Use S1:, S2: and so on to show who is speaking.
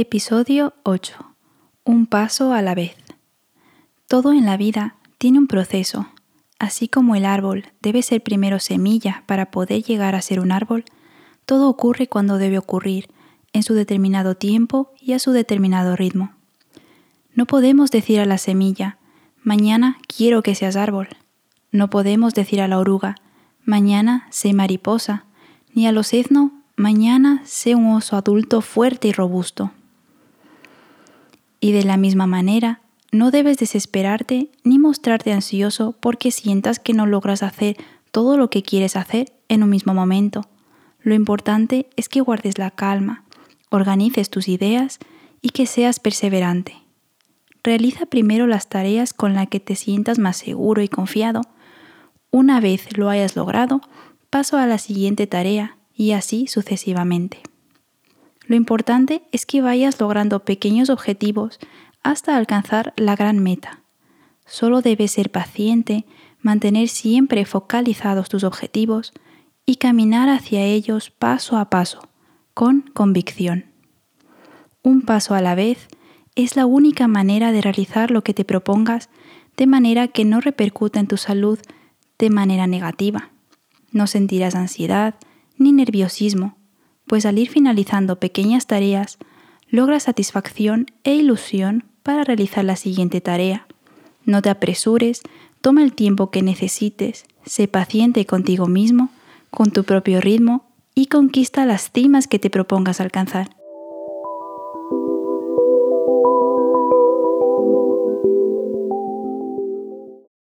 S1: Episodio 8. Un paso a la vez. Todo en la vida tiene un proceso. Así como el árbol debe ser primero semilla para poder llegar a ser un árbol, todo ocurre cuando debe ocurrir, en su determinado tiempo y a su determinado ritmo. No podemos decir a la semilla, mañana quiero que seas árbol. No podemos decir a la oruga, mañana sé mariposa, ni a los mañana sé un oso adulto fuerte y robusto. Y de la misma manera, no debes desesperarte ni mostrarte ansioso porque sientas que no logras hacer todo lo que quieres hacer en un mismo momento. Lo importante es que guardes la calma, organices tus ideas y que seas perseverante. Realiza primero las tareas con las que te sientas más seguro y confiado. Una vez lo hayas logrado, paso a la siguiente tarea y así sucesivamente. Lo importante es que vayas logrando pequeños objetivos hasta alcanzar la gran meta. Solo debes ser paciente, mantener siempre focalizados tus objetivos y caminar hacia ellos paso a paso, con convicción. Un paso a la vez es la única manera de realizar lo que te propongas de manera que no repercuta en tu salud de manera negativa. No sentirás ansiedad ni nerviosismo, pues al ir finalizando pequeñas tareas, logra satisfacción e ilusión para realizar la siguiente tarea. No te apresures, toma el tiempo que necesites, sé paciente contigo mismo, con tu propio ritmo y conquista las cimas que te propongas alcanzar.